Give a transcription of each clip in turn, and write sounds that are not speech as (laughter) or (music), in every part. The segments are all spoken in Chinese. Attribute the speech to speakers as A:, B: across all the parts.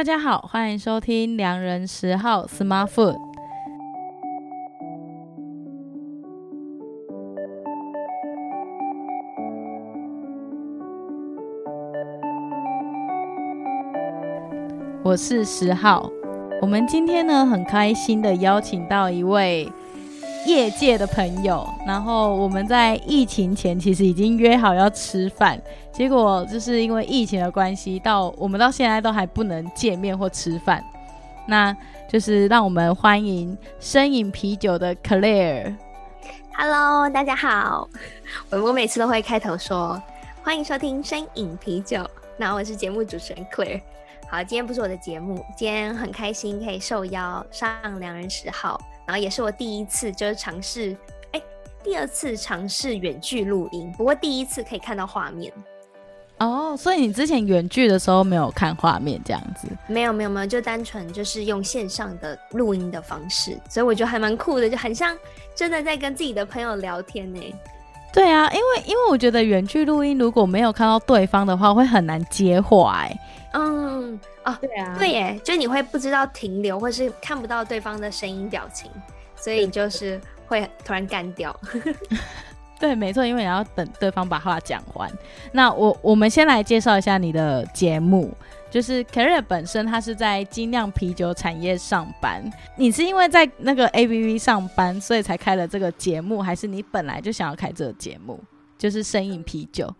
A: 大家好，欢迎收听良人十号 Smart Food。我是十号，我们今天呢很开心的邀请到一位业界的朋友，然后我们在疫情前其实已经约好要吃饭。结果就是因为疫情的关系，到我们到现在都还不能见面或吃饭。那就是让我们欢迎身饮啤酒的 Claire。
B: Hello，大家好。我我每次都会开头说欢迎收听身饮啤酒。那我是节目主持人 Claire。好，今天不是我的节目，今天很开心可以受邀上良人十号，然后也是我第一次就是尝试，哎，第二次尝试远距录音，不过第一次可以看到画面。
A: 哦，所以你之前远距的时候没有看画面这样子？
B: 没有没有没有，就单纯就是用线上的录音的方式，所以我觉得还蛮酷的，就很像真的在跟自己的朋友聊天呢。
A: 对啊，因为因为我觉得远距录音如果没有看到对方的话，会很难接话哎。
B: 嗯，哦，对啊，对耶，就你会不知道停留，或是看不到对方的声音表情，所以就是会突然干掉。(laughs)
A: 对，没错，因为你要等对方把话讲完。那我我们先来介绍一下你的节目，就是 Claire 本身，他是在精酿啤酒产业上班。你是因为在那个 ABV 上班，所以才开了这个节目，还是你本来就想要开这个节目？就是声饮啤酒。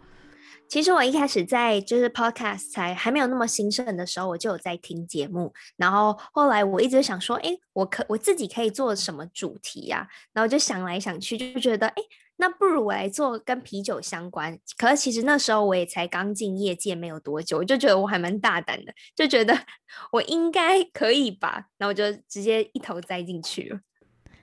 B: 其实我一开始在就是 Podcast 才还没有那么兴盛的时候，我就有在听节目。然后后来我一直想说，哎，我可我自己可以做什么主题呀？然后就想来想去，就觉得，哎。那不如我来做跟啤酒相关，可是其实那时候我也才刚进业界没有多久，我就觉得我还蛮大胆的，就觉得我应该可以吧，那我就直接一头栽进去了。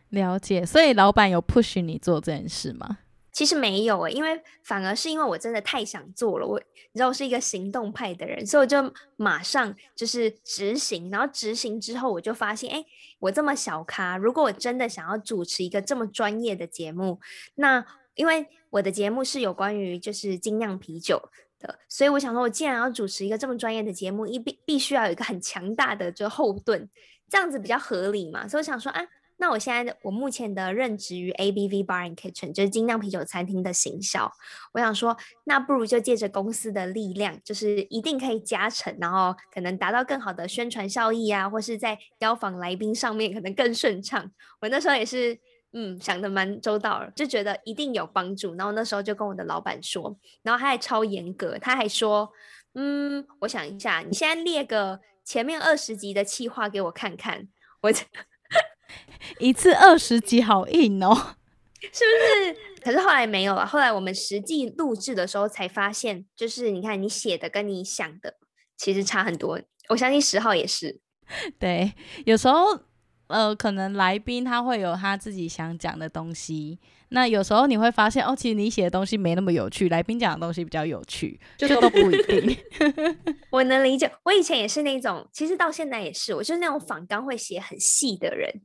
A: 了解，所以老板有 push 你做这件事吗？
B: 其实没有诶，因为反而是因为我真的太想做了。我你知道我是一个行动派的人，所以我就马上就是执行。然后执行之后，我就发现，哎，我这么小咖，如果我真的想要主持一个这么专业的节目，那因为我的节目是有关于就是精酿啤酒的，所以我想说，我既然要主持一个这么专业的节目，一必必须要有一个很强大的就后盾，这样子比较合理嘛。所以我想说，啊。那我现在我目前的任职于 ABV Bar and Kitchen，就是精酿啤酒餐厅的行销。我想说，那不如就借着公司的力量，就是一定可以加成，然后可能达到更好的宣传效益啊，或是在邀访来宾上面可能更顺畅。我那时候也是，嗯，想的蛮周到，就觉得一定有帮助。然后那时候就跟我的老板说，然后他还超严格，他还说，嗯，我想一下，你现在列个前面二十集的企划给我看看，我。(laughs) (laughs)
A: 一次二十集好硬哦，
B: 是不是？可是后来没有了。后来我们实际录制的时候才发现，就是你看你写的跟你想的其实差很多。我相信十号也是。
A: 对，有时候呃，可能来宾他会有他自己想讲的东西。那有时候你会发现，哦，其实你写的东西没那么有趣，来宾讲的东西比较有趣，就都不一定。(laughs)
B: 我能理解，我以前也是那种，其实到现在也是，我就是那种仿纲会写很细的人。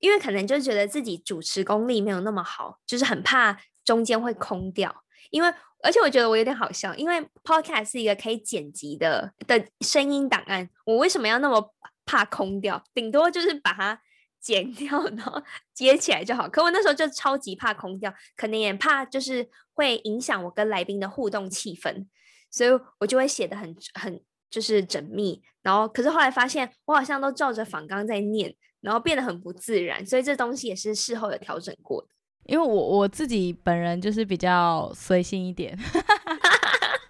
B: 因为可能就觉得自己主持功力没有那么好，就是很怕中间会空掉。因为而且我觉得我有点好笑，因为 Podcast 是一个可以剪辑的的声音档案，我为什么要那么怕空掉？顶多就是把它剪 (laughs) 掉，然后接起来就好。可我那时候就超级怕空掉，可能也怕就是会影响我跟来宾的互动气氛，所以我就会写的很很就是缜密。然后可是后来发现，我好像都照着仿纲在念。然后变得很不自然，所以这东西也是事后有调整过的。
A: 因为我我自己本人就是比较随性一点，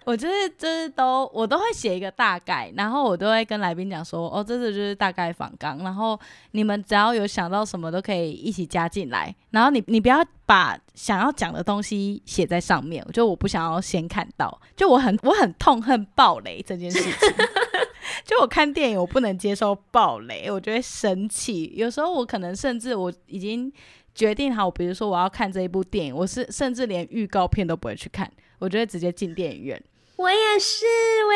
A: 我就是就是都我都会写一个大概，然后我都会跟来宾讲说，哦，这次就是大概访纲，然后你们只要有想到什么都可以一起加进来，然后你你不要把想要讲的东西写在上面，就我不想要先看到，就我很我很痛恨爆雷这件事情。(laughs) 就我看电影，我不能接受爆雷，我就会生气。有时候我可能甚至我已经决定好，比如说我要看这一部电影，我是甚至连预告片都不会去看，我就会直接进电影院。
B: 我也是，我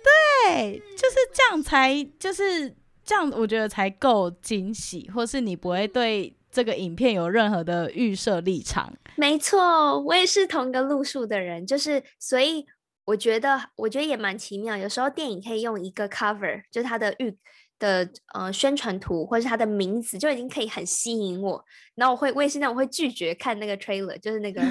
A: 对，就是这样才就是这样，我觉得才够惊喜，或是你不会对这个影片有任何的预设立场。
B: 没错，我也是同个路数的人，就是所以。我觉得我觉得也蛮奇妙。有时候电影可以用一个 cover，就是它的预的呃宣传图，或者是它的名字就已经可以很吸引我。然后我会我也是那种会拒绝看那个 trailer，就是那个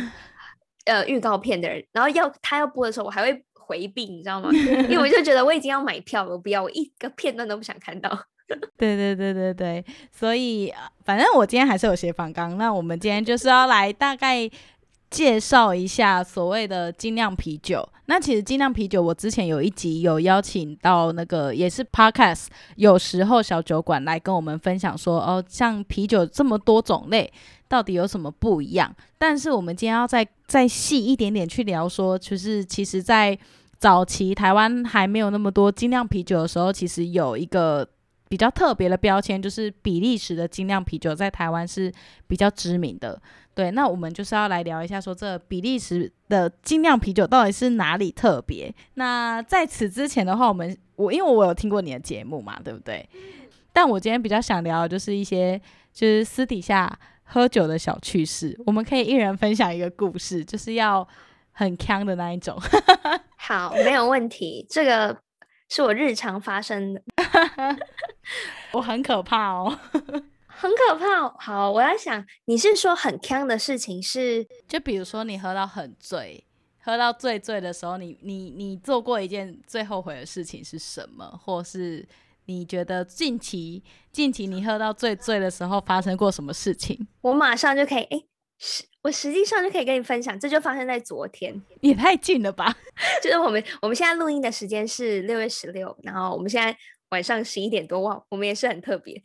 B: (laughs) 呃预告片的人。然后要他要播的时候，我还会回避，你知道吗？(laughs) 因为我就觉得我已经要买票了，我不要，我一个片段都不想看到。(laughs)
A: 对对对对对，所以反正我今天还是有写访纲。那我们今天就是要来大概介绍一下所谓的精酿啤酒。那其实精酿啤酒，我之前有一集有邀请到那个也是 Podcast，有时候小酒馆来跟我们分享说，哦，像啤酒这么多种类，到底有什么不一样？但是我们今天要再再细一点点去聊说，就是其实，在早期台湾还没有那么多精酿啤酒的时候，其实有一个。比较特别的标签就是比利时的精酿啤酒在台湾是比较知名的。对，那我们就是要来聊一下，说这比利时的精酿啤酒到底是哪里特别？那在此之前的话，我们我因为我有听过你的节目嘛，对不对？但我今天比较想聊的就是一些就是私底下喝酒的小趣事，我们可以一人分享一个故事，就是要很锵的那一种。(laughs)
B: 好，没有问题，这个。是我日常发生的，(laughs)
A: 我很可怕哦，(laughs)
B: 很可怕。好，我在想，你是说很锵的事情是，
A: 就比如说你喝到很醉，喝到醉醉的时候，你你你做过一件最后悔的事情是什么？或是你觉得近期近期你喝到最醉的时候发生过什么事情？
B: 我马上就可以，哎，是。我实际上就可以跟你分享，这就发生在昨天，
A: 也太近了吧？(laughs)
B: 就是我们我们现在录音的时间是六月十六，然后我们现在晚上十一点多，哇，我们也是很特别。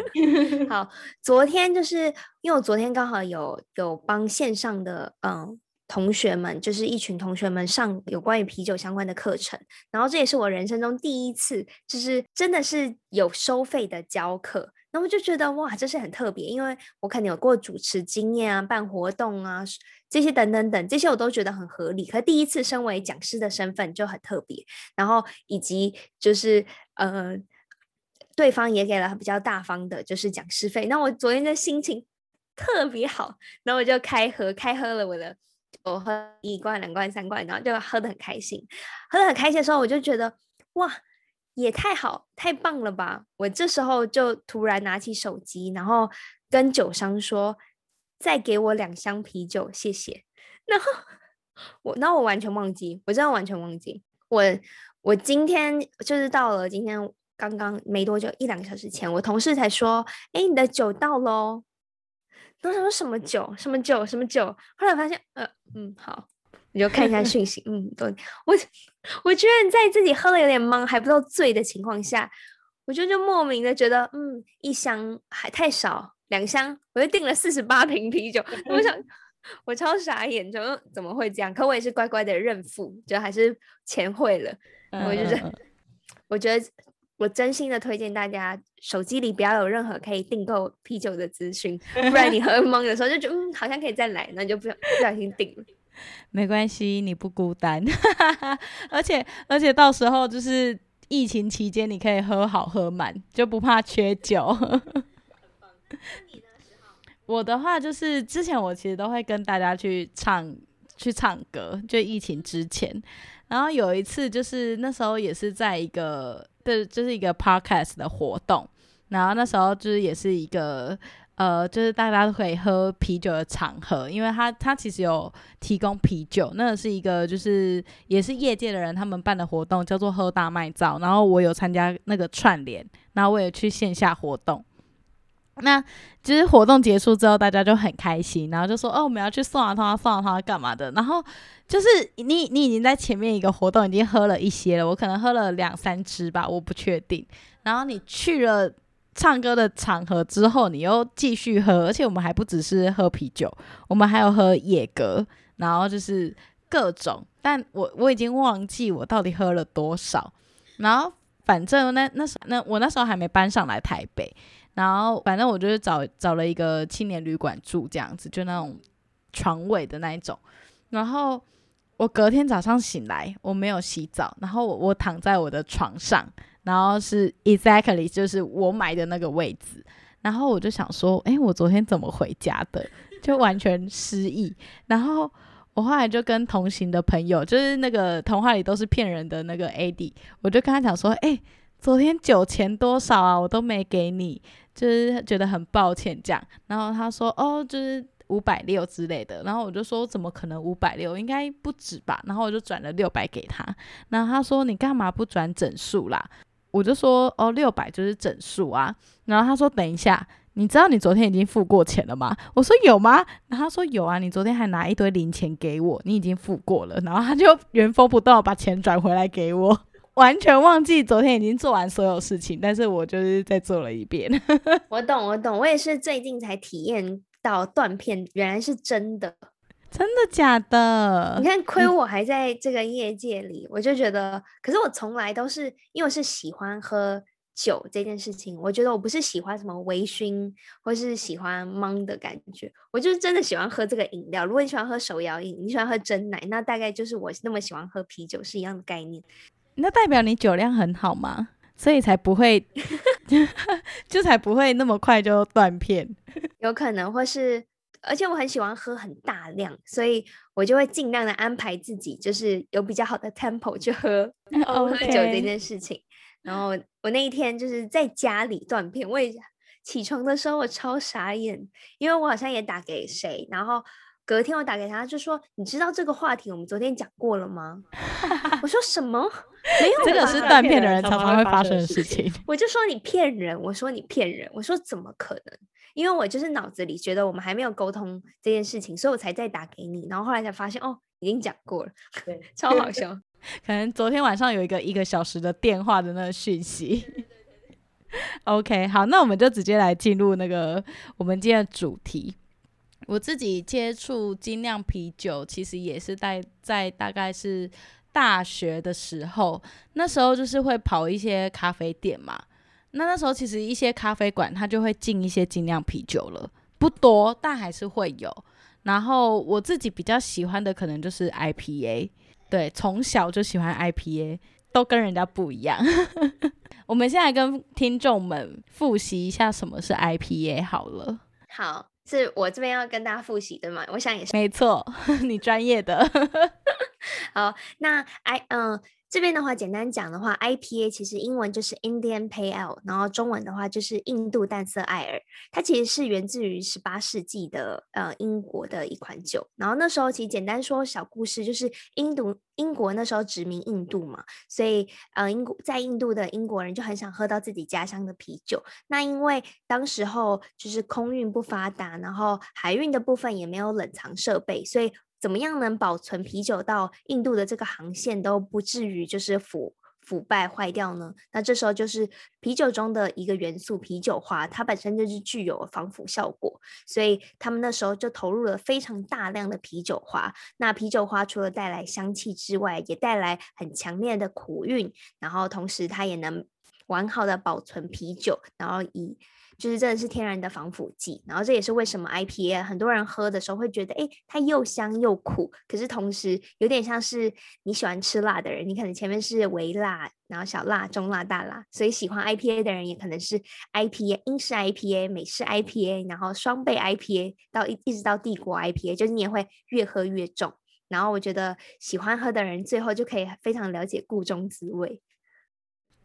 B: (laughs) 好，昨天就是因为我昨天刚好有有帮线上的嗯同学们，就是一群同学们上有关于啤酒相关的课程，然后这也是我人生中第一次，就是真的是有收费的教课。然后就觉得哇，这是很特别，因为我肯定有过主持经验啊，办活动啊，这些等等等，这些我都觉得很合理。可第一次身为讲师的身份就很特别，然后以及就是呃，对方也给了比较大方的，就是讲师费。那我昨天的心情特别好，然后我就开喝，开喝了我的，我喝一罐、两罐、三罐，然后就喝得很开心。喝得很开心的时候，我就觉得哇。也太好，太棒了吧！我这时候就突然拿起手机，然后跟酒商说：“再给我两箱啤酒，谢谢。”然后我，那我完全忘记，我真的完全忘记。我我今天就是到了今天刚刚没多久，一两个小时前，我同事才说：“哎，你的酒到喽。”我想说什么酒？什么酒？什么酒？后来发现，呃，嗯，好。你就看一下讯息，嗯，对，我我觉得在自己喝了有点懵，还不到醉的情况下，我就就莫名的觉得，嗯，一箱还太少，两箱，我就订了四十八瓶啤酒，(laughs) 我想我超傻眼，就怎么会这样？可我也是乖乖的认付，就还是钱汇了。我就是，(laughs) 我觉得我真心的推荐大家，手机里不要有任何可以订购啤酒的资讯，不然你喝懵的时候就觉得，嗯，好像可以再来，那就不不小心订了。
A: 没关系，你不孤单，(laughs) 而且而且到时候就是疫情期间，你可以喝好喝满，就不怕缺酒。(laughs) 我的话就是之前我其实都会跟大家去唱去唱歌，就疫情之前，然后有一次就是那时候也是在一个对，就是一个 podcast 的活动，然后那时候就是也是一个。呃，就是大家都可以喝啤酒的场合，因为他他其实有提供啤酒，那是一个就是也是业界的人他们办的活动，叫做喝大麦造。然后我有参加那个串联，然后我也去线下活动。那其实活动结束之后，大家就很开心，然后就说哦，我们要去送啊他送啊他干嘛的。然后就是你你已经在前面一个活动已经喝了一些了，我可能喝了两三支吧，我不确定。然后你去了。唱歌的场合之后，你又继续喝，而且我们还不只是喝啤酒，我们还有喝野格，然后就是各种。但我我已经忘记我到底喝了多少。然后反正那那时那我那时候还没搬上来台北，然后反正我就是找找了一个青年旅馆住，这样子就那种床位的那一种。然后我隔天早上醒来，我没有洗澡，然后我我躺在我的床上。然后是 exactly 就是我买的那个位置，然后我就想说，哎，我昨天怎么回家的？(laughs) 就完全失忆。然后我后来就跟同行的朋友，就是那个童话里都是骗人的那个 AD，我就跟他讲说，哎、昨天酒钱多少啊？我都没给你，就是觉得很抱歉这样。然后他说，哦，就是五百六之类的。然后我就说，怎么可能五百六？应该不止吧？然后我就转了六百给他。然后他说，你干嘛不转整数啦？我就说，哦，六百就是整数啊。然后他说，等一下。你知道你昨天已经付过钱了吗？我说有吗？然后他说有啊，你昨天还拿一堆零钱给我，你已经付过了。然后他就原封不动把钱转回来给我，完全忘记昨天已经做完所有事情，但是我就是再做了一遍。(laughs)
B: 我懂，我懂，我也是最近才体验到断片原来是真的，
A: 真的假的？
B: 你看亏我还在这个业界里，我就觉得，可是我从来都是因为我是喜欢喝。酒这件事情，我觉得我不是喜欢什么微醺，或是喜欢懵的感觉，我就是真的喜欢喝这个饮料。如果你喜欢喝手摇饮，你喜欢喝真奶，那大概就是我那么喜欢喝啤酒是一样的概念。
A: 那代表你酒量很好吗？所以才不会，(laughs) 就才不会那么快就断片。
B: 有可能，或是而且我很喜欢喝很大量，所以我就会尽量的安排自己，就是有比较好的 tempo 去喝 (laughs). 喝酒这件事情。然后我那一天就是在家里断片，我也起床的时候我超傻眼，因为我好像也打给谁，然后隔天我打给他，就说你知道这个话题我们昨天讲过了吗？我说什么？没有，
A: 这个是断片的人常常会发生的事情。
B: 我就说你骗人，我说你骗人，我说怎么可能？因为我就是脑子里觉得我们还没有沟通这件事情，所以我才再打给你，然后后来才发现哦，已经讲过了，对，(laughs) 超好笑。(laughs) (laughs)
A: 可能昨天晚上有一个一个小时的电话的那个讯息。OK，好，那我们就直接来进入那个我们今天的主题。我自己接触精酿啤酒，其实也是在在大概是大学的时候，那时候就是会跑一些咖啡店嘛。那那时候其实一些咖啡馆它就会进一些精酿啤酒了，不多，但还是会有。然后我自己比较喜欢的可能就是 IPA。对，从小就喜欢 IPA，都跟人家不一样。(laughs) 我们现在跟听众们复习一下什么是 IPA 好了。
B: 好，是我这边要跟大家复习的嘛？我想也是。
A: 没错，(laughs) 你专业的。(laughs)
B: 好，那 I 嗯。这边的话，简单讲的话，IPA 其实英文就是 Indian Pale 然后中文的话就是印度淡色艾尔。它其实是源自于十八世纪的呃英国的一款酒。然后那时候其实简单说小故事，就是印度英国那时候殖民印度嘛，所以呃英国在印度的英国人就很想喝到自己家乡的啤酒。那因为当时候就是空运不发达，然后海运的部分也没有冷藏设备，所以。怎么样能保存啤酒到印度的这个航线都不至于就是腐腐败坏掉呢？那这时候就是啤酒中的一个元素啤酒花，它本身就是具有防腐效果，所以他们那时候就投入了非常大量的啤酒花。那啤酒花除了带来香气之外，也带来很强烈的苦韵，然后同时它也能完好的保存啤酒，然后以。就是真的是天然的防腐剂，然后这也是为什么 IPA 很多人喝的时候会觉得，诶，它又香又苦，可是同时有点像是你喜欢吃辣的人，你可能前面是微辣，然后小辣、中辣、大辣，所以喜欢 IPA 的人也可能是 IPA 英式 IPA、美式 IPA，然后双倍 IPA 到一一直到帝国 IPA，就是你也会越喝越重。然后我觉得喜欢喝的人最后就可以非常了解故中滋味。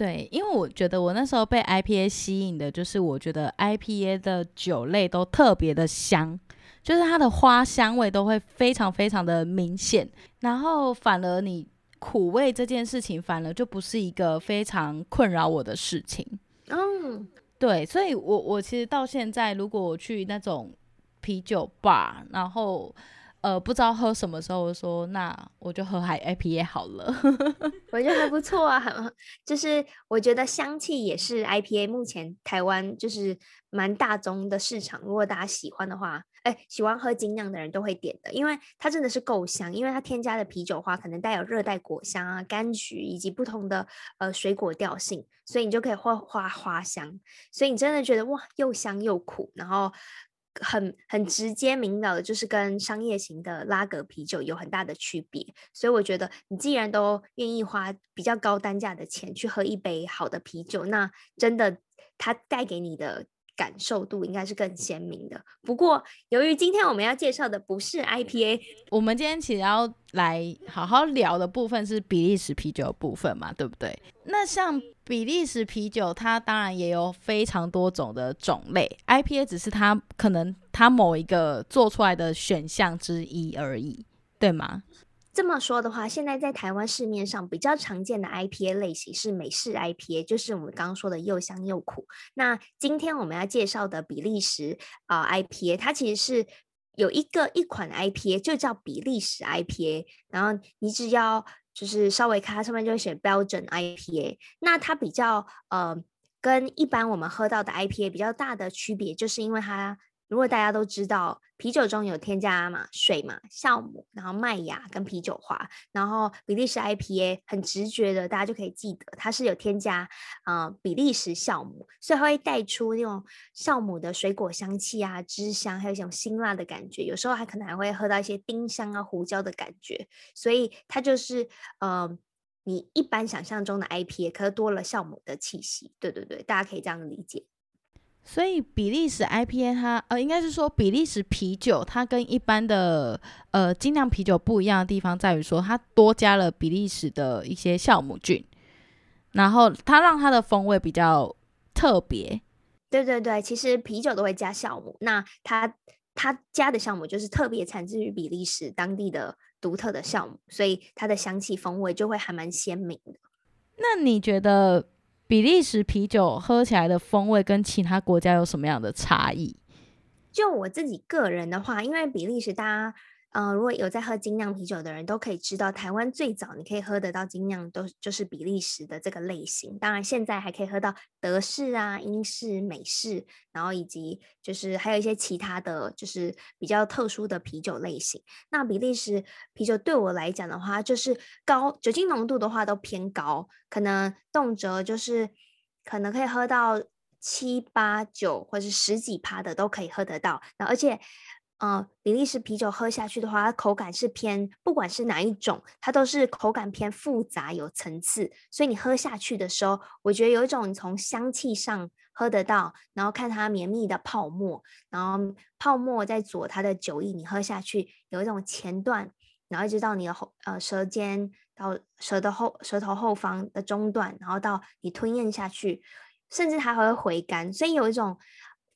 A: 对，因为我觉得我那时候被 IPA 吸引的，就是我觉得 IPA 的酒类都特别的香，就是它的花香味都会非常非常的明显，然后反而你苦味这件事情，反而就不是一个非常困扰我的事情。嗯，对，所以我我其实到现在，如果我去那种啤酒 bar，然后。呃，不知道喝什么时候，我说那我就喝海 IPA 好了。(laughs)
B: 我觉得还不错啊，很就是我觉得香气也是 IPA 目前台湾就是蛮大宗的市场。如果大家喜欢的话，哎，喜欢喝精酿的人都会点的，因为它真的是够香，因为它添加的啤酒花可能带有热带果香啊、柑橘以及不同的呃水果调性，所以你就可以花花花香，所以你真的觉得哇，又香又苦，然后。很很直接明了的，就是跟商业型的拉格啤酒有很大的区别，所以我觉得你既然都愿意花比较高单价的钱去喝一杯好的啤酒，那真的它带给你的感受度应该是更鲜明的。不过，由于今天我们要介绍的不是 IPA，
A: 我们今天其实要来好好聊的部分是比利时啤酒部分嘛，对不对？那像比利时啤酒，它当然也有非常多种的种类，IPA 只是它可能它某一个做出来的选项之一而已，对吗？
B: 这么说的话，现在在台湾市面上比较常见的 IPA 类型是美式 IPA，就是我们刚刚说的又香又苦。那今天我们要介绍的比利时啊、IPA，它其实是有一个一款 IPA 就叫比利时 IPA，然后你只要就是稍微看它上面就会写 Belgian IPA，那它比较呃跟一般我们喝到的 IPA 比较大的区别，就是因为它。如果大家都知道啤酒中有添加嘛水嘛酵母，然后麦芽跟啤酒花，然后比利时 IPA 很直觉的大家就可以记得它是有添加啊、比利时酵母，所以它会带出那种酵母的水果香气啊、汁香，还有一种辛辣的感觉，有时候还可能还会喝到一些丁香啊、胡椒的感觉，所以它就是呃你一般想象中的 IPA，可是多了酵母的气息，对对对，大家可以这样理解。
A: 所以比利时 IPA 它呃，应该是说比利时啤酒，它跟一般的呃精酿啤酒不一样的地方在于说，它多加了比利时的一些酵母菌，然后它让它的风味比较特别。
B: 对对对，其实啤酒都会加酵母，那它它加的酵母就是特别产自于比利时当地的独特的酵母，所以它的香气风味就会还蛮鲜明的。
A: 那你觉得？比利时啤酒喝起来的风味跟其他国家有什么样的差异？
B: 就我自己个人的话，因为比利时大家。嗯、如果有在喝精酿啤酒的人都可以知道，台湾最早你可以喝得到精酿都就是比利时的这个类型。当然，现在还可以喝到德式啊、英式、美式，然后以及就是还有一些其他的就是比较特殊的啤酒类型。那比利时啤酒对我来讲的话，就是高酒精浓度的话都偏高，可能动辄就是可能可以喝到七八九或者是十几趴的都可以喝得到。那而且。呃，比利时啤酒喝下去的话，它口感是偏，不管是哪一种，它都是口感偏复杂有层次。所以你喝下去的时候，我觉得有一种从香气上喝得到，然后看它绵密的泡沫，然后泡沫在佐它的酒意，你喝下去有一种前段，然后一直到你的后呃舌尖到舌的后舌头后方的中段，然后到你吞咽下去，甚至它还会回甘，所以有一种。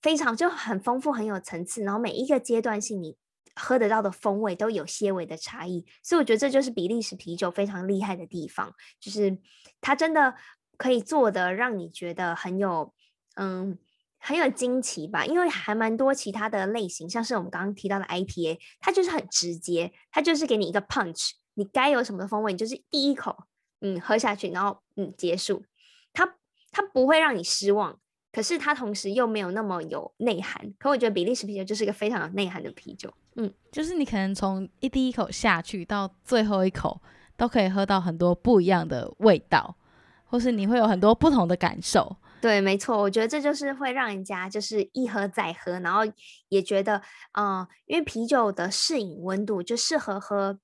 B: 非常就很丰富，很有层次，然后每一个阶段性你喝得到的风味都有些微的差异，所以我觉得这就是比利时啤酒非常厉害的地方，就是它真的可以做的让你觉得很有嗯很有惊奇吧，因为还蛮多其他的类型，像是我们刚刚提到的 IPA，它就是很直接，它就是给你一个 punch，你该有什么的风味，你就是第一口嗯喝下去，然后嗯结束，它它不会让你失望。可是它同时又没有那么有内涵，可我觉得比利时啤酒就是一个非常有内涵的啤酒。嗯，
A: 就是你可能从一第一口下去到最后一口，都可以喝到很多不一样的味道，或是你会有很多不同的感受。
B: 对，没错，我觉得这就是会让人家就是一喝再喝，然后也觉得，嗯、呃，因为啤酒的适饮温度就适合喝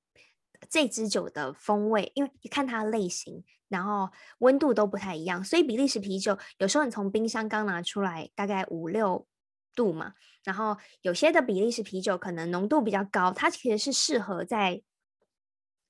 B: 这支酒的风味，因为你看它的类型。然后温度都不太一样，所以比利时啤酒有时候你从冰箱刚拿出来，大概五六度嘛。然后有些的比利时啤酒可能浓度比较高，它其实是适合在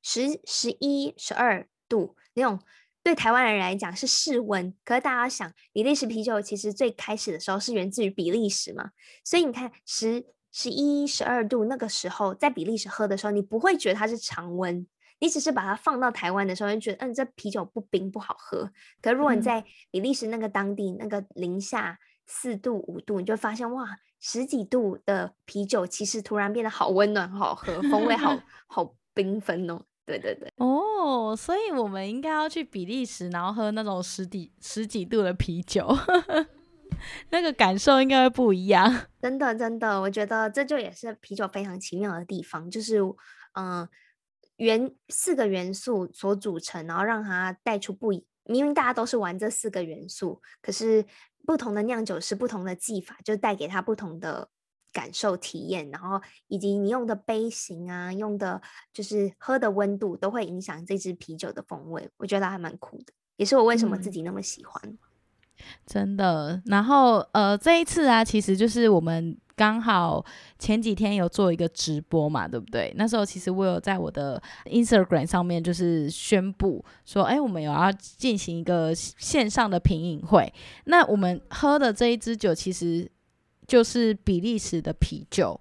B: 十、十一、十二度那种，对台湾人来讲是室温。可是大家想，比利时啤酒其实最开始的时候是源自于比利时嘛，所以你看十、十一、十二度那个时候在比利时喝的时候，你不会觉得它是常温。你只是把它放到台湾的时候，就觉得，嗯，这啤酒不冰不好喝。可如果你在比利时那个当地，那个零下四度五度，你就发现哇，十几度的啤酒其实突然变得好温暖，好喝，风味好 (laughs) 好缤纷哦。对对对。
A: 哦，所以我们应该要去比利时，然后喝那种十几十几度的啤酒，(laughs) 那个感受应该会不一样。
B: 真的真的，我觉得这就也是啤酒非常奇妙的地方，就是嗯。元四个元素所组成，然后让它带出不一。明明大家都是玩这四个元素，可是不同的酿酒师、不同的技法，就带给他不同的感受体验。然后以及你用的杯型啊，用的就是喝的温度，都会影响这支啤酒的风味。我觉得还蛮酷的，也是我为什么自己那么喜欢。
A: 真的。然后呃，这一次啊，其实就是我们刚好前几天有做一个直播嘛，对不对？那时候其实我有在我的 Instagram 上面就是宣布说，哎，我们有要进行一个线上的品饮会。那我们喝的这一支酒其实就是比利时的啤酒。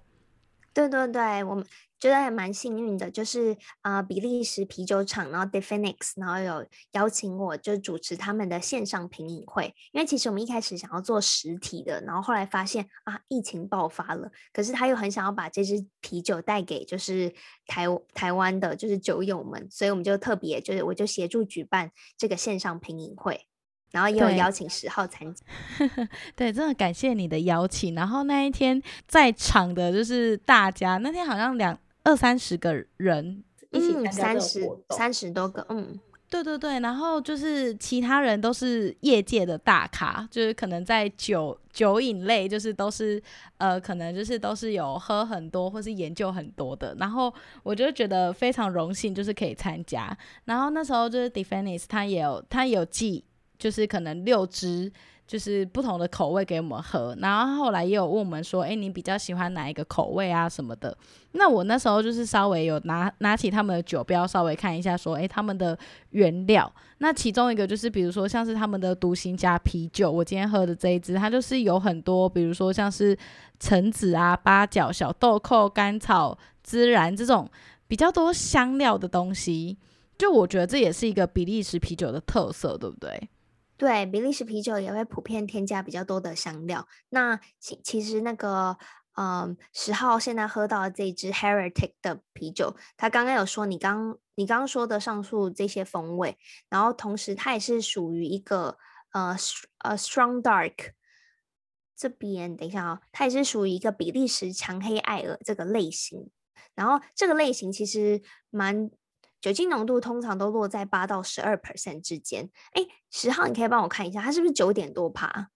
B: 对对对，我们。觉得还蛮幸运的，就是啊、呃，比利时啤酒厂，然后 Definix，然后有邀请我，就主持他们的线上品饮会。因为其实我们一开始想要做实体的，然后后来发现啊，疫情爆发了，可是他又很想要把这支啤酒带给就是台台湾的，就是酒友们，所以我们就特别就是我就协助举办这个线上品饮会。然后也有邀请十号参加，(laughs)
A: 对，真的感谢你的邀请。然后那一天在场的就是大家，那天好像两二三十个人一起三十三十多个，嗯，对对对。然后就是其他人都是业界的大咖，就是可能在酒酒饮类，就是都是呃，可能就是都是有喝很多或是研究很多的。然后我就觉得非常荣幸，就是可以参加。然后那时候就是 Defense 他也有他也有寄。就是可能六支，就是不同的口味给我们喝，然后后来也有问我们说，诶，你比较喜欢哪一个口味啊什么的？那我那时候就是稍微有拿拿起他们的酒标，稍微看一下，说，诶，他们的原料。那其中一个就是，比如说像是他们的独行家啤酒，我今天喝的这一支，它就是有很多，比如说像是橙子啊、八角、小豆蔻、甘草、孜然这种比较多香料的东西。就我觉得这也是一个比利时啤酒的特色，对不对？
B: 对，比利时啤酒也会普遍添加比较多的香料。那其其实那个，嗯，十号现在喝到的这支 Heretic 的啤酒，他刚刚有说你刚你刚刚说的上述这些风味，然后同时它也是属于一个呃呃 Strong Dark 这边，等一下啊、哦，它也是属于一个比利时强黑艾尔这个类型。然后这个类型其实蛮。酒精浓度通常都落在八到十二 percent 之间。哎，十号，你可以帮我看一下，它是不是九点多趴？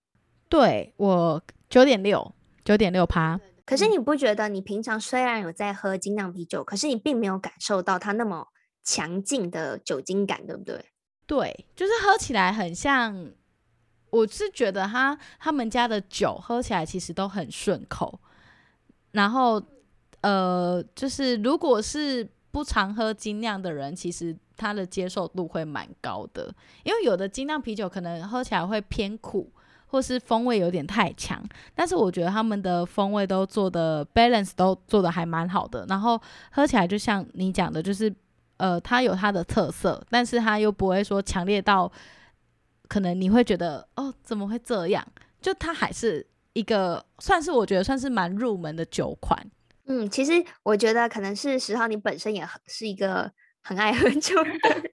A: 对，我九点六，九点六趴。
B: 可是你不觉得，你平常虽然有在喝精酿啤酒，可是你并没有感受到它那么强劲的酒精感，对不对？
A: 对，就是喝起来很像。我是觉得他他们家的酒喝起来其实都很顺口。然后，呃，就是如果是。不常喝精酿的人，其实他的接受度会蛮高的，因为有的精酿啤酒可能喝起来会偏苦，或是风味有点太强。但是我觉得他们的风味都做的 balance 都做的还蛮好的，然后喝起来就像你讲的，就是呃，它有它的特色，但是它又不会说强烈到可能你会觉得哦，怎么会这样？就它还是一个算是我觉得算是蛮入门的酒款。
B: 嗯，其实我觉得可能是十号，你本身也是一个很爱喝酒的人。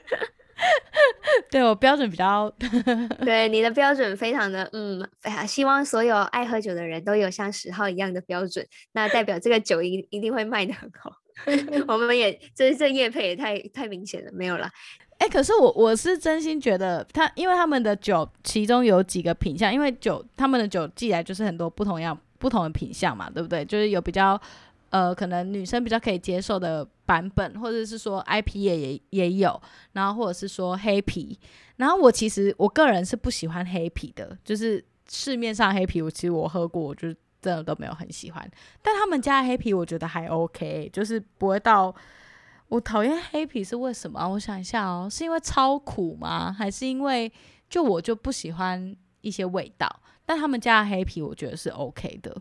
B: (laughs)
A: 对，我标准比较，(laughs)
B: 对，你的标准非常的嗯，非常希望所有爱喝酒的人都有像十号一样的标准，那代表这个酒一一定会卖得很好。(laughs) 我们也这这业配也太太明显了，没有啦。
A: 哎、欸，可是我我是真心觉得他，因为他们的酒其中有几个品相，因为酒他们的酒寄来就是很多不同样不同的品相嘛，对不对？就是有比较。呃，可能女生比较可以接受的版本，或者是说 IPA 也也有，然后或者是说黑啤，然后我其实我个人是不喜欢黑啤的，就是市面上黑啤，我其实我喝过，我就真的都没有很喜欢。但他们家的黑啤我觉得还 OK，就是不会到我讨厌黑啤是为什么？我想一下哦，是因为超苦吗？还是因为就我就不喜欢一些味道？但他们家的黑啤我觉得是 OK 的。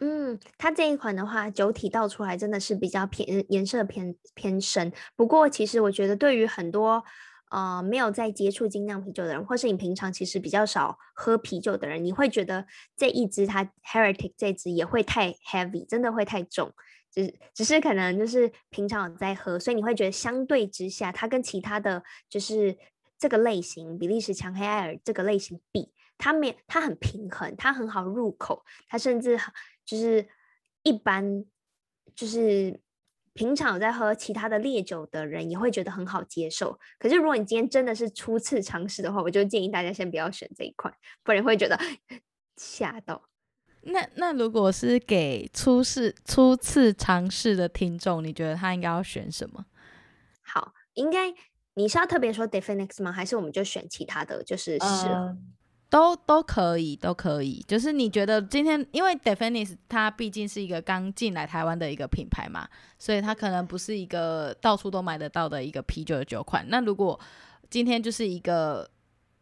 B: 嗯，它这一款的话，酒体倒出来真的是比较偏颜色偏偏深。不过，其实我觉得对于很多呃没有在接触精酿啤酒的人，或是你平常其实比较少喝啤酒的人，你会觉得这一支它 Heretic 这支也会太 heavy，真的会太重。只只是可能就是平常有在喝，所以你会觉得相对之下，它跟其他的就是这个类型比利时强黑艾尔这个类型比，它没它很平衡，它很好入口，它甚至。就是一般，就是平常有在喝其他的烈酒的人也会觉得很好接受。可是如果你今天真的是初次尝试的话，我就建议大家先不要选这一款，不然会觉得 (laughs) 吓到。
A: 那那如果是给初试初次尝试的听众，你觉得他应该要选什么？
B: 好，应该你是要特别说 Definix 吗？还是我们就选其他的？就是是。
A: 呃都都可以，都可以。就是你觉得今天，因为 Definition 它毕竟是一个刚进来台湾的一个品牌嘛，所以它可能不是一个到处都买得到的一个啤酒的酒款。那如果今天就是一个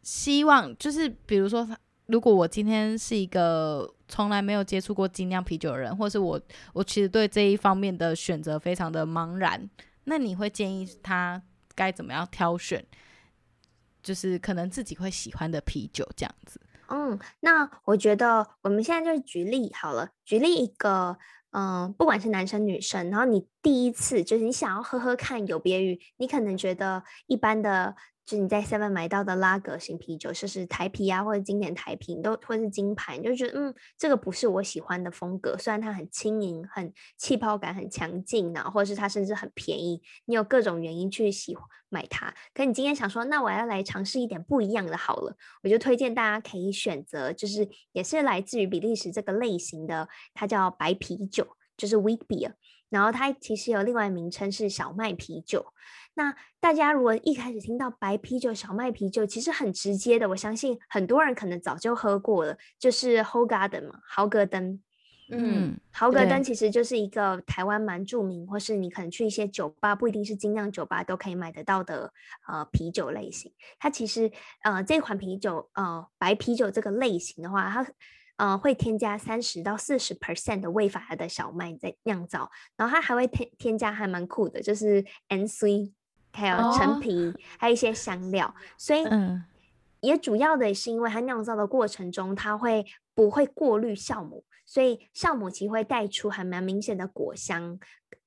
A: 希望，就是比如说，如果我今天是一个从来没有接触过精酿啤酒的人，或是我我其实对这一方面的选择非常的茫然，那你会建议他该怎么样挑选？就是可能自己会喜欢的啤酒这样子。
B: 嗯，那我觉得我们现在就是举例好了，举例一个，嗯、不管是男生女生，然后你第一次就是你想要喝喝看，有别于你可能觉得一般的。就是你在 Seven 买到的拉格型啤酒，就是台啤啊，或者经典台啤，都或是金牌，你就觉得嗯，这个不是我喜欢的风格。虽然它很轻盈、很气泡感很强劲然后，或者是它甚至很便宜，你有各种原因去喜欢买它。可你今天想说，那我要来尝试一点不一样的，好了，我就推荐大家可以选择，就是也是来自于比利时这个类型的，它叫白啤酒，就是 Wheat Beer，然后它其实有另外名称是小麦啤酒。那大家如果一开始听到白啤酒、小麦啤酒，其实很直接的，我相信很多人可能早就喝过了，就是 Hoegaarden 嘛，豪格登。嗯，豪格登其实就是一个台湾蛮著名，或是你可能去一些酒吧，不一定是精酿酒吧都可以买得到的呃啤酒类型。它其实呃这款啤酒呃白啤酒这个类型的话，它呃会添加三十到四十 percent 的未发芽的小麦在酿造，然后它还会添添加还蛮酷的，就是 N-C。还有陈皮，oh. 还有一些香料，所以也主要的是因为它酿造的过程中，它会不会过滤酵母，所以酵母其实会带出还蛮明显的果香。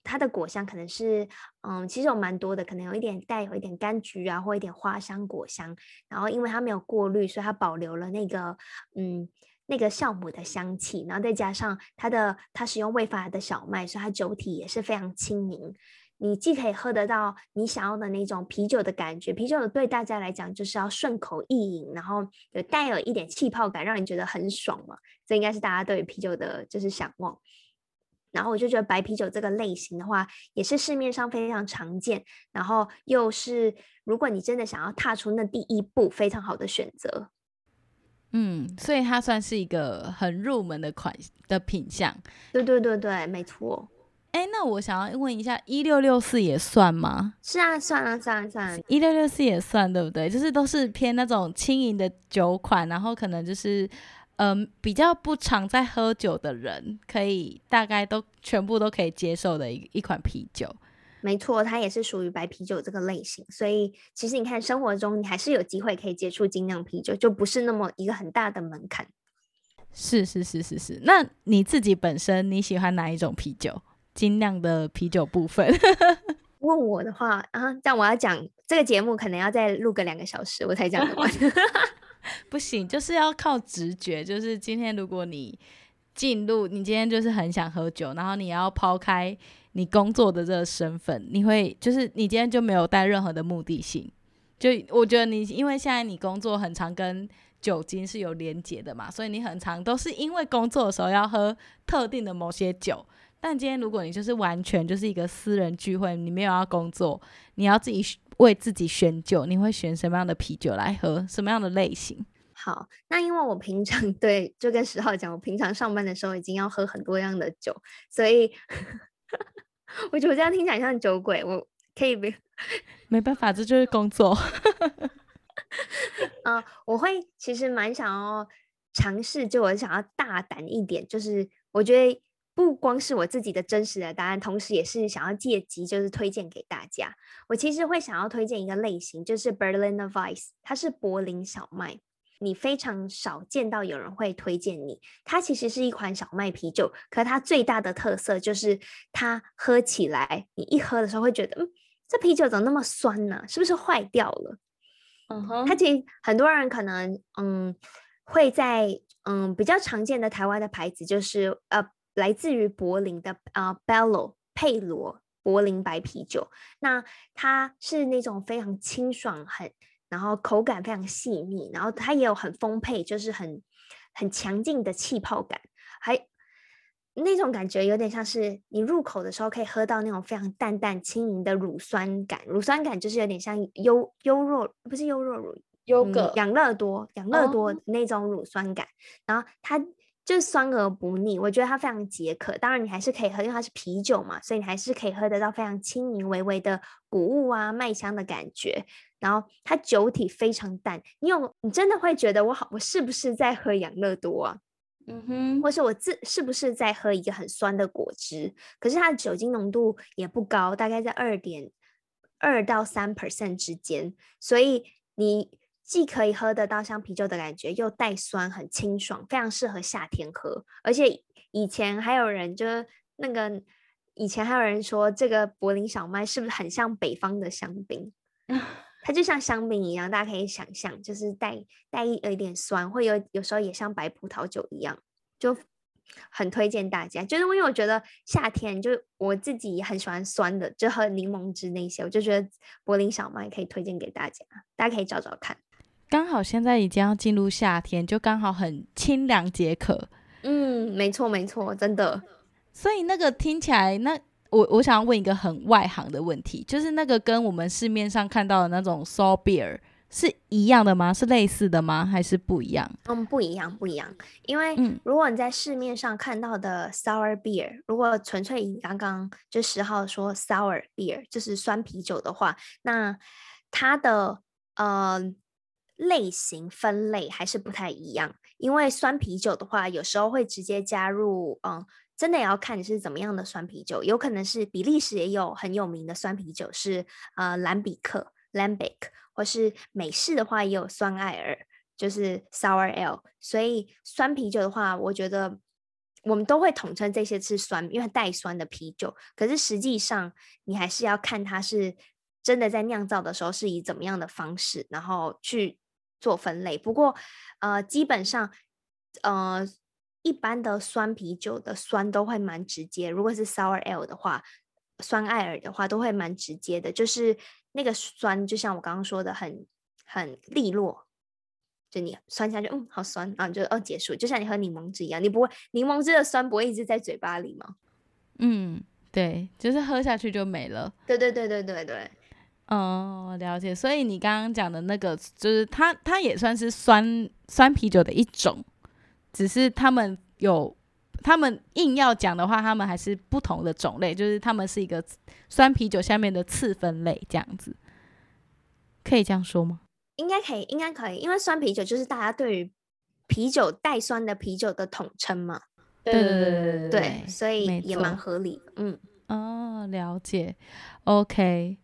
B: 它的果香可能是，嗯，其实有蛮多的，可能有一点带有一点柑橘啊，或一点花香果香。然后因为它没有过滤，所以它保留了那个，嗯，那个酵母的香气。然后再加上它的它使用未发芽的小麦，所以它酒体也是非常轻盈。你既可以喝得到你想要的那种啤酒的感觉，啤酒对大家来讲就是要顺口易饮，然后有带有一点气泡感，让你觉得很爽嘛。这应该是大家对啤酒的就是想望。然后我就觉得白啤酒这个类型的话，也是市面上非常常见，然后又是如果你真的想要踏出那第一步，非常好的选择。
A: 嗯，所以它算是一个很入门的款的品相。
B: 对对对对，没错。
A: 哎，那我想要问一下，一六六四也算吗？
B: 是啊，算啊，算啊，算啊。
A: 一六六四也算，对不对？就是都是偏那种轻盈的酒款，然后可能就是，嗯、呃，比较不常在喝酒的人，可以大概都全部都可以接受的一一款啤酒。
B: 没错，它也是属于白啤酒这个类型，所以其实你看，生活中你还是有机会可以接触精酿啤酒，就不是那么一个很大的门槛。
A: 是是是是是。那你自己本身你喜欢哪一种啤酒？精酿的啤酒部分，(laughs)
B: 问我的话啊，这样我要讲这个节目可能要再录个两个小时，我才讲得完。(laughs)
A: 不行，就是要靠直觉。就是今天如果你进入，你今天就是很想喝酒，然后你要抛开你工作的这个身份，你会就是你今天就没有带任何的目的性。就我觉得你因为现在你工作很常跟酒精是有连结的嘛，所以你很常都是因为工作的时候要喝特定的某些酒。但今天如果你就是完全就是一个私人聚会，你没有要工作，你要自己为自己选酒，你会选什么样的啤酒来喝？什么样的类型？
B: 好，那因为我平常 (laughs) 对就跟十号讲，我平常上班的时候已经要喝很多样的酒，所以 (laughs) 我觉得我这样听起来像酒鬼。我可以没 (laughs)
A: 没办法，这就是工作。
B: 嗯、呃，我会其实蛮想要尝试，就我想要大胆一点，就是我觉得。不光是我自己的真实的答案，同时也是想要借机就是推荐给大家。我其实会想要推荐一个类型，就是 Berliner Weiss，它是柏林小麦。你非常少见到有人会推荐你。它其实是一款小麦啤酒，可它最大的特色就是它喝起来，你一喝的时候会觉得，嗯，这啤酒怎么那么酸呢？是不是坏掉了？嗯哼。它其实很多人可能嗯会在嗯比较常见的台湾的牌子就是呃。来自于柏林的啊、呃、Bello 佩罗柏林白啤酒，那它是那种非常清爽，很然后口感非常细腻，然后它也有很丰沛，就是很很强劲的气泡感，还那种感觉有点像是你入口的时候可以喝到那种非常淡淡轻盈的乳酸感，乳酸感就是有点像优优若，不是优若乳。优格、养乐多、养乐多那种乳酸感，然后它。就是酸而不腻，我觉得它非常解渴。当然，你还是可以喝，因为它是啤酒嘛，所以你还是可以喝得到非常轻盈、微微的谷物啊、麦香的感觉。然后它酒体非常淡，你有你真的会觉得我好，我是不是在喝养乐多啊？嗯哼，或是我自是不是在喝一个很酸的果汁？可是它的酒精浓度也不高，大概在二点二到三 percent 之间，所以你。既可以喝得到像啤酒的感觉，又带酸，很清爽，非常适合夏天喝。而且以前还有人就是那个，以前还有人说这个柏林小麦是不是很像北方的香槟？(laughs) 它就像香槟一样，大家可以想象，就是带带一有一点酸，会有有时候也像白葡萄酒一样，就很推荐大家。就是因为我觉得夏天就我自己也很喜欢酸的，就喝柠檬汁那些，我就觉得柏林小麦可以推荐给大家，大家可以找找看。
A: 刚好现在已经要进入夏天，就刚好很清凉解渴。
B: 嗯，没错没错，真的。
A: 所以那个听起来，那我我想要问一个很外行的问题，就是那个跟我们市面上看到的那种 sour beer 是一样的吗？是类似的吗？还是不一样？
B: 嗯，不一样不一样。因为如果你在市面上看到的 sour beer，、嗯、如果纯粹以刚刚就十号说 sour beer 就是酸啤酒的话，那它的呃。类型分类还是不太一样，因为酸啤酒的话，有时候会直接加入，嗯，真的也要看你是怎么样的酸啤酒，有可能是比利时也有很有名的酸啤酒是呃兰比克 （Lambic），或是美式的话也有酸艾尔，就是 Sour Ale。所以酸啤酒的话，我觉得我们都会统称这些是酸，因为带酸的啤酒。可是实际上你还是要看它是真的在酿造的时候是以怎么样的方式，然后去。做分类，不过，呃，基本上，呃，一般的酸啤酒的酸都会蛮直接。如果是 sour ale 的话，酸艾尔的话都会蛮直接的，就是那个酸，就像我刚刚说的很，很很利落，就你酸下去，嗯，好酸，然后就哦结束，就像你喝柠檬汁一样，你不会柠檬汁的酸不会一直在嘴巴里吗？
A: 嗯，对，就是喝下去就没了。
B: 对对对对对对。
A: 哦，了解。所以你刚刚讲的那个，就是它，它也算是酸酸啤酒的一种，只是他们有，他们硬要讲的话，他们还是不同的种类，就是他们是一个酸啤酒下面的次分类，这样子，可以这样说吗？
B: 应该可以，应该可以，因为酸啤酒就是大家对于啤酒带酸的啤酒的统称嘛。
A: 对对对对对，
B: 对，所以也蛮合理。嗯，
A: 哦，了解。OK。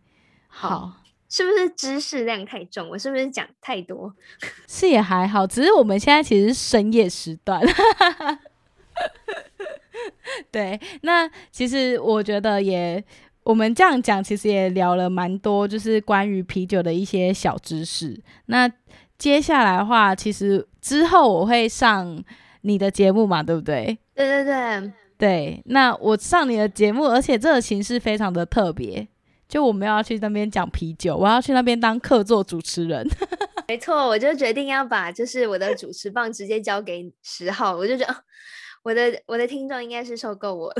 A: 好，
B: 是不是知识量太重？我是不是讲太多？(laughs)
A: 是也还好，只是我们现在其实是深夜时段。(laughs) 对，那其实我觉得也，我们这样讲，其实也聊了蛮多，就是关于啤酒的一些小知识。那接下来的话，其实之后我会上你的节目嘛，对不对？
B: 对对对
A: 对。那我上你的节目，而且这个形式非常的特别。就我们要去那边讲啤酒，我要去那边当客座主持人。(laughs)
B: 没错，我就决定要把就是我的主持棒直接交给十号，我就觉得我的我的听众应该是受够我了。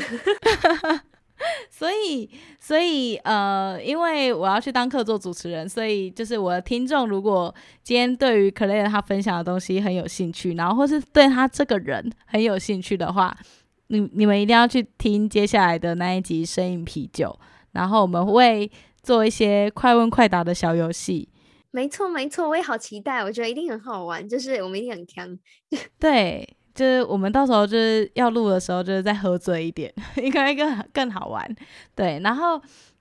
B: (laughs)
A: 所以所以呃，因为我要去当客座主持人，所以就是我的听众如果今天对于 Claire 他分享的东西很有兴趣，然后或是对他这个人很有兴趣的话，你你们一定要去听接下来的那一集《声音啤酒》。然后我们会做一些快问快答的小游戏。
B: 没错，没错，我也好期待，我觉得一定很好玩，就是我们一定很强。(laughs)
A: 对，就是我们到时候就是要录的时候，就是再喝醉一点，(laughs) 应该更更好玩。对，然后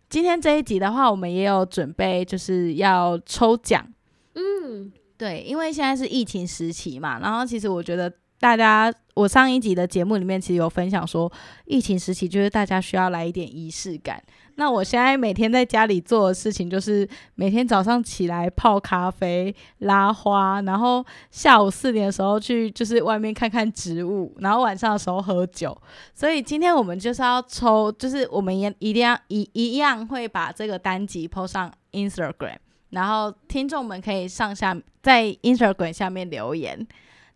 A: 今天这一集的话，我们也有准备，就是要抽奖。嗯，对，因为现在是疫情时期嘛，然后其实我觉得大家。我上一集的节目里面其实有分享说，疫情时期就是大家需要来一点仪式感。那我现在每天在家里做的事情就是每天早上起来泡咖啡、拉花，然后下午四点的时候去就是外面看看植物，然后晚上的时候喝酒。所以今天我们就是要抽，就是我们也一定要一一样会把这个单集 po 上 Instagram，然后听众们可以上下在 Instagram 下面留言。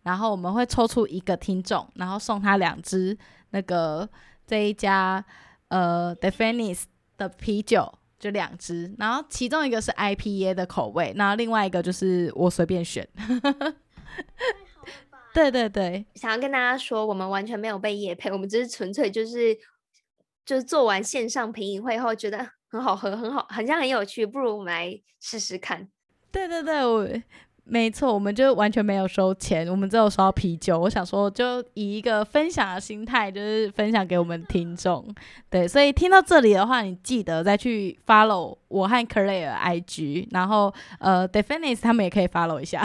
A: 然后我们会抽出一个听众，然后送他两只那个这一家呃 Definis 的啤酒，就两支，然后其中一个是 IPA 的口味，然后另外一个就是我随便选。(laughs) 对对对，
B: 想要跟大家说，我们完全没有被夜配，(laughs) 我们只是纯粹就是就是做完线上品饮会后，觉得很好喝，很好，好像很有趣，不如我们来试试看。
A: 对对对，我。没错，我们就完全没有收钱，我们只有收啤酒。我想说，就以一个分享的心态，就是分享给我们听众。对，所以听到这里的话，你记得再去 follow 我和 Claire IG，然后呃，definis 他们也可以 follow 一下。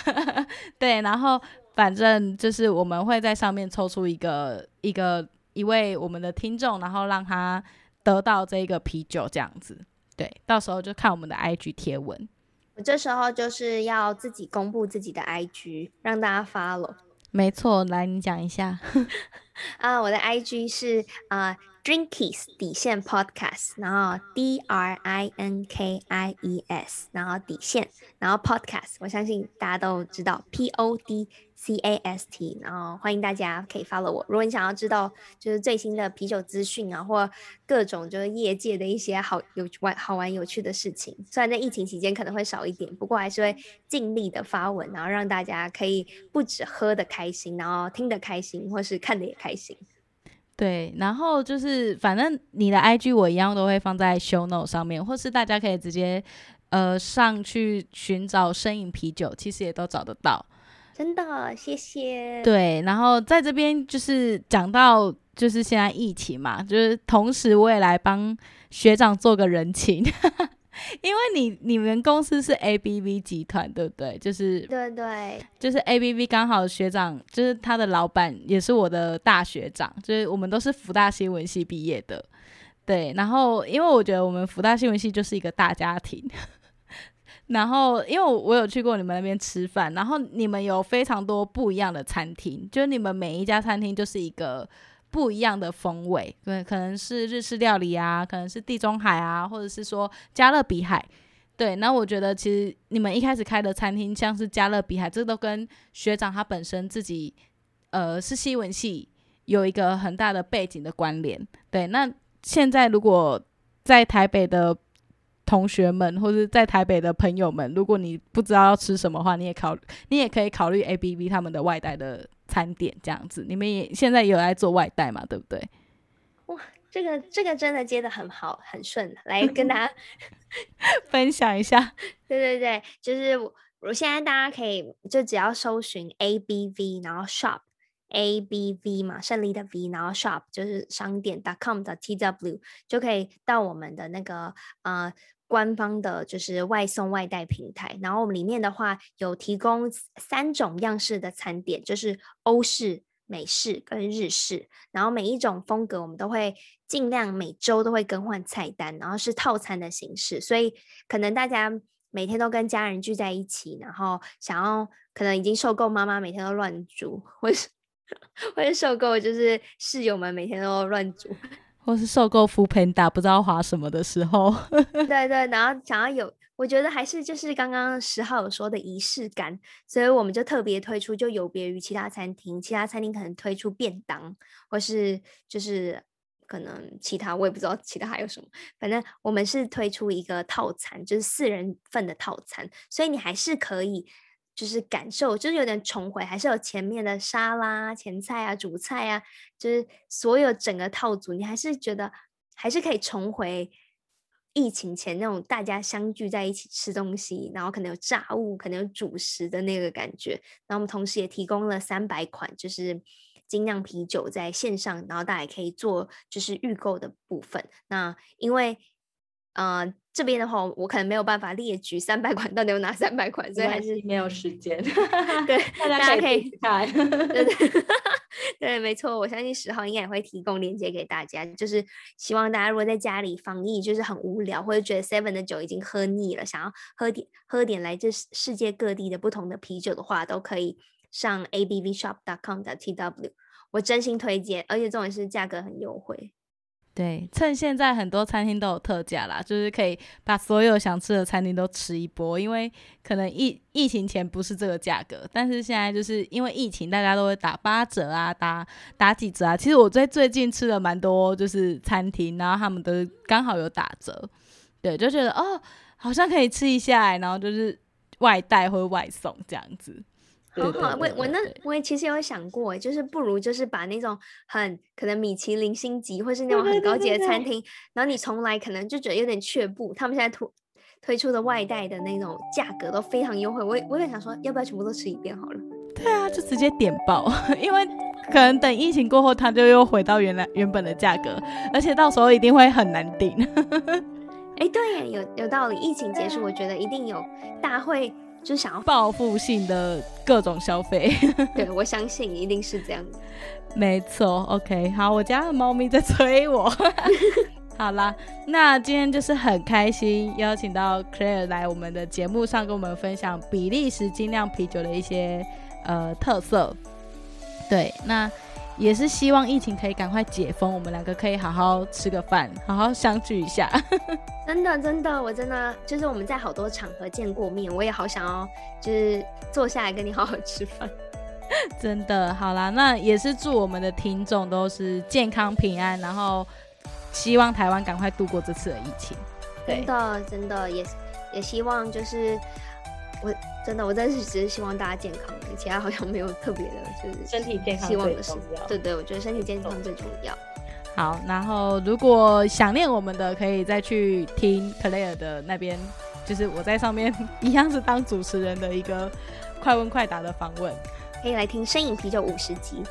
A: (laughs) 对，然后反正就是我们会在上面抽出一个一个一位我们的听众，然后让他得到这个啤酒这样子。对，到时候就看我们的 IG 贴文。
B: 我这时候就是要自己公布自己的 IG，让大家 follow。
A: 没错，来你讲一下。(laughs)
B: 啊，我的 IG 是啊。Uh, Drinkies 底线 Podcast，然后 D R I N K I E S，然后底线，然后 Podcast，我相信大家都知道 P O D C A S T，然后欢迎大家可以 follow 我。如果你想要知道就是最新的啤酒资讯啊，或各种就是业界的一些好有玩好玩有趣的事情，虽然在疫情期间可能会少一点，不过还是会尽力的发文，然后让大家可以不止喝的开心，然后听得开心，或是看的也开心。
A: 对，然后就是反正你的 IG 我一样都会放在 Show Note 上面，或是大家可以直接呃上去寻找声饮啤酒，其实也都找得到。
B: 真的，谢谢。
A: 对，然后在这边就是讲到就是现在疫情嘛，就是同时我也来帮学长做个人情。(laughs) 因为你你们公司是 ABV 集团，对不对？就是
B: 对对，
A: 就是 ABV 刚好学长就是他的老板也是我的大学长，就是我们都是福大新闻系毕业的，对。然后因为我觉得我们福大新闻系就是一个大家庭，然后因为我有去过你们那边吃饭，然后你们有非常多不一样的餐厅，就是你们每一家餐厅就是一个。不一样的风味，对，可能是日式料理啊，可能是地中海啊，或者是说加勒比海，对。那我觉得其实你们一开始开的餐厅，像是加勒比海，这都跟学长他本身自己，呃，是西文系，有一个很大的背景的关联。对，那现在如果在台北的同学们，或者在台北的朋友们，如果你不知道要吃什么的话，你也考，你也可以考虑 ABV 他们的外带的。餐点这样子，你们也现在也有在做外带嘛？对不对？
B: 哇，这个这个真的接的很好，很顺。来跟大家 (laughs)
A: 分享一下。(laughs)
B: 对对对，就是我，我现在大家可以就只要搜寻 ABV，然后 shop ABV 嘛，胜利的 V，然后 shop 就是商店 .com 的 TW 就可以到我们的那个呃。官方的就是外送外带平台，然后我们里面的话有提供三种样式的餐点，就是欧式、美式跟日式，然后每一种风格我们都会尽量每周都会更换菜单，然后是套餐的形式，所以可能大家每天都跟家人聚在一起，然后想要可能已经受够妈妈每天都乱煮，或是 (laughs) 或是受够就是室友们每天都乱煮。(laughs)
A: 或是受够 foodpanda 不知道滑什么的时候，(laughs)
B: 对对，然后想要有，我觉得还是就是刚刚十号有说的仪式感，所以我们就特别推出，就有别于其他餐厅，其他餐厅可能推出便当，或是就是可能其他我也不知道其他还有什么，反正我们是推出一个套餐，就是四人份的套餐，所以你还是可以。就是感受，就是有点重回，还是有前面的沙拉、前菜啊、主菜啊，就是所有整个套组，你还是觉得还是可以重回疫情前那种大家相聚在一起吃东西，然后可能有炸物，可能有主食的那个感觉。然后我们同时也提供了三百款就是精酿啤酒在线上，然后大家也可以做就是预购的部分。那因为呃，这边的话，我可能没有办法列举三百款到底有哪三百款，所以还是
A: 没有时间。(laughs)
B: 对，
A: 大家可以看。
B: 对对 (laughs) 对，没错，我相信十号应该也会提供链接给大家。就是希望大家如果在家里防疫就是很无聊，或者觉得 Seven 的酒已经喝腻了，想要喝点喝点来自世界各地的不同的啤酒的话，都可以上 abvshop.com 的 tw。我真心推荐，而且重点是价格很优惠。
A: 对，趁现在很多餐厅都有特价啦，就是可以把所有想吃的餐厅都吃一波。因为可能疫疫情前不是这个价格，但是现在就是因为疫情，大家都会打八折啊，打打几折啊。其实我在最近吃了蛮多，就是餐厅，然后他们都刚好有打折。对，就觉得哦，好像可以吃一下，然后就是外带或外送这样子。
B: 好好，我我那我也其实有想过，就是不如就是把那种很可能米其林星级或是那种很高级的餐厅，对对对对，然后你从来可能就觉得有点却步，他们现在推推出的外带的那种价格都非常优惠，我我也想说，要不要全部都吃一遍好了？
A: 对啊，就直接点爆，(laughs) 因为可能等疫情过后，它就又回到原来原本的价格，而且到时候一定会很难订。(laughs)
B: 哎，对，有有道理，疫情结束，我觉得一定有大会。就想要
A: 报复性的各种消费，(laughs)
B: 对，我相信一定是这样。
A: 没错，OK，好，我家的猫咪在催我。(laughs) 好啦，那今天就是很开心邀请到 Claire 来我们的节目上，跟我们分享比利时精酿啤酒的一些呃特色。对，那。也是希望疫情可以赶快解封，我们两个可以好好吃个饭，好好相聚一下。(laughs)
B: 真的，真的，我真的就是我们在好多场合见过面，我也好想要就是坐下来跟你好好吃饭。
A: 真的，好啦，那也是祝我们的听众都是健康平安，然后希望台湾赶快度过这次的疫情。
B: 真的，真的也也希望就是。我真的，我真的是只是希望大家健康，其他好像没有特别的，就是
A: 身体健康
B: 希望的事。对对，我觉得身体健康最重要。
A: 好，然后如果想念我们的，可以再去听 Claire 的那边，就是我在上面 (laughs) 一样是当主持人的一个快问快答的访问，
B: 可以来听《身影啤酒》五十集。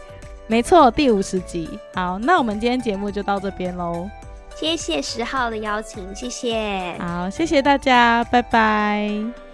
A: 没错，第五十集。好，那我们今天节目就到这边喽。
B: 谢谢十号的邀请，谢谢。
A: 好，谢谢大家，拜拜。